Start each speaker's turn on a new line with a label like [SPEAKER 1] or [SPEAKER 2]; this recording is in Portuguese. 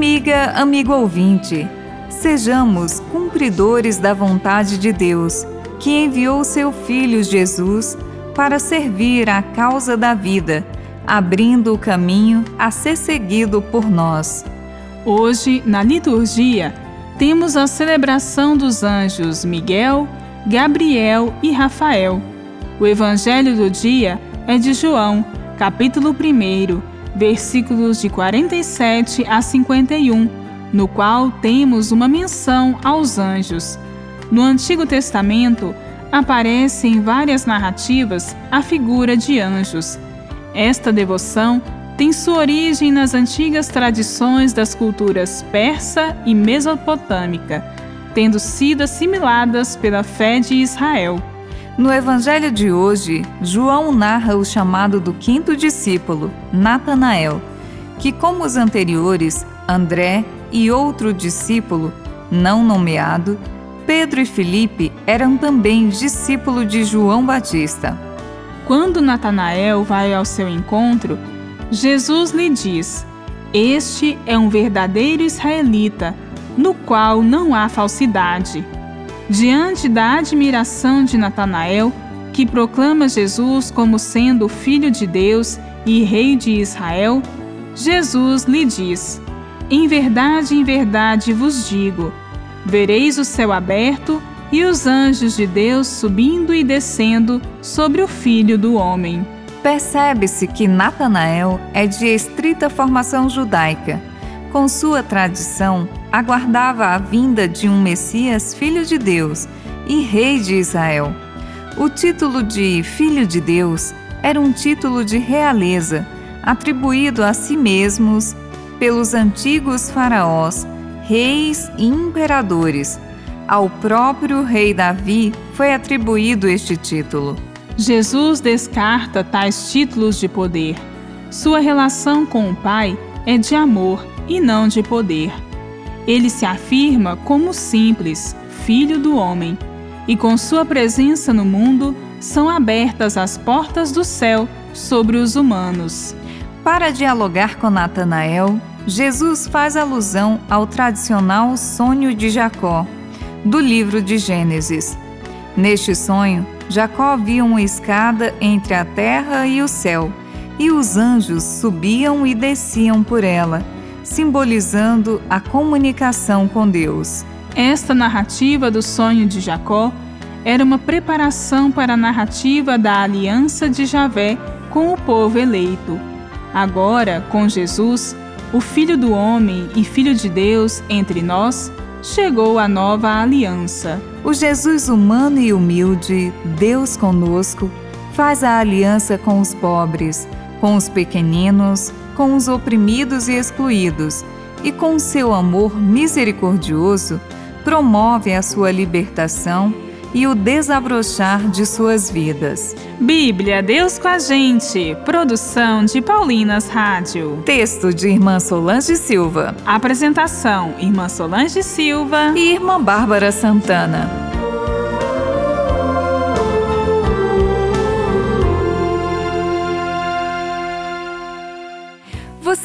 [SPEAKER 1] Amiga, amigo ouvinte, sejamos cumpridores da vontade de Deus, que enviou seu Filho Jesus para servir a causa da vida, abrindo o caminho a ser seguido por nós.
[SPEAKER 2] Hoje, na liturgia, temos a celebração dos anjos Miguel, Gabriel e Rafael. O evangelho do dia é de João, capítulo 1, versículos de 47 a 51, no qual temos uma menção aos anjos. No Antigo Testamento, aparece em várias narrativas a figura de anjos. Esta devoção tem sua origem nas antigas tradições das culturas persa e mesopotâmica, tendo sido assimiladas pela fé de Israel.
[SPEAKER 1] No Evangelho de hoje, João narra o chamado do quinto discípulo, Natanael, que, como os anteriores, André e outro discípulo, não nomeado, Pedro e Felipe eram também discípulos de João Batista.
[SPEAKER 2] Quando Natanael vai ao seu encontro, Jesus lhe diz: Este é um verdadeiro israelita, no qual não há falsidade. Diante da admiração de Natanael, que proclama Jesus como sendo o Filho de Deus e Rei de Israel, Jesus lhe diz: Em verdade, em verdade vos digo: vereis o céu aberto e os anjos de Deus subindo e descendo sobre o Filho do Homem.
[SPEAKER 1] Percebe-se que Natanael é de estrita formação judaica. Com sua tradição, aguardava a vinda de um Messias, filho de Deus e rei de Israel. O título de Filho de Deus era um título de realeza, atribuído a si mesmos pelos antigos faraós, reis e imperadores. Ao próprio rei Davi foi atribuído este título.
[SPEAKER 2] Jesus descarta tais títulos de poder. Sua relação com o Pai é de amor e não de poder. Ele se afirma como simples, filho do homem, e com sua presença no mundo são abertas as portas do céu sobre os humanos.
[SPEAKER 1] Para dialogar com Natanael, Jesus faz alusão ao tradicional sonho de Jacó, do livro de Gênesis. Neste sonho, Jacó via uma escada entre a terra e o céu, e os anjos subiam e desciam por ela simbolizando a comunicação com Deus.
[SPEAKER 2] Esta narrativa do sonho de Jacó era uma preparação para a narrativa da aliança de Javé com o povo eleito. Agora, com Jesus, o Filho do Homem e Filho de Deus entre nós, chegou a nova aliança.
[SPEAKER 1] O Jesus humano e humilde, Deus conosco, faz a aliança com os pobres, com os pequeninos, com os oprimidos e excluídos, e com seu amor misericordioso, promove a sua libertação e o desabrochar de suas vidas.
[SPEAKER 2] Bíblia, Deus com a gente. Produção de Paulinas Rádio.
[SPEAKER 1] Texto de Irmã Solange Silva.
[SPEAKER 2] Apresentação: Irmã Solange Silva
[SPEAKER 1] e Irmã Bárbara Santana.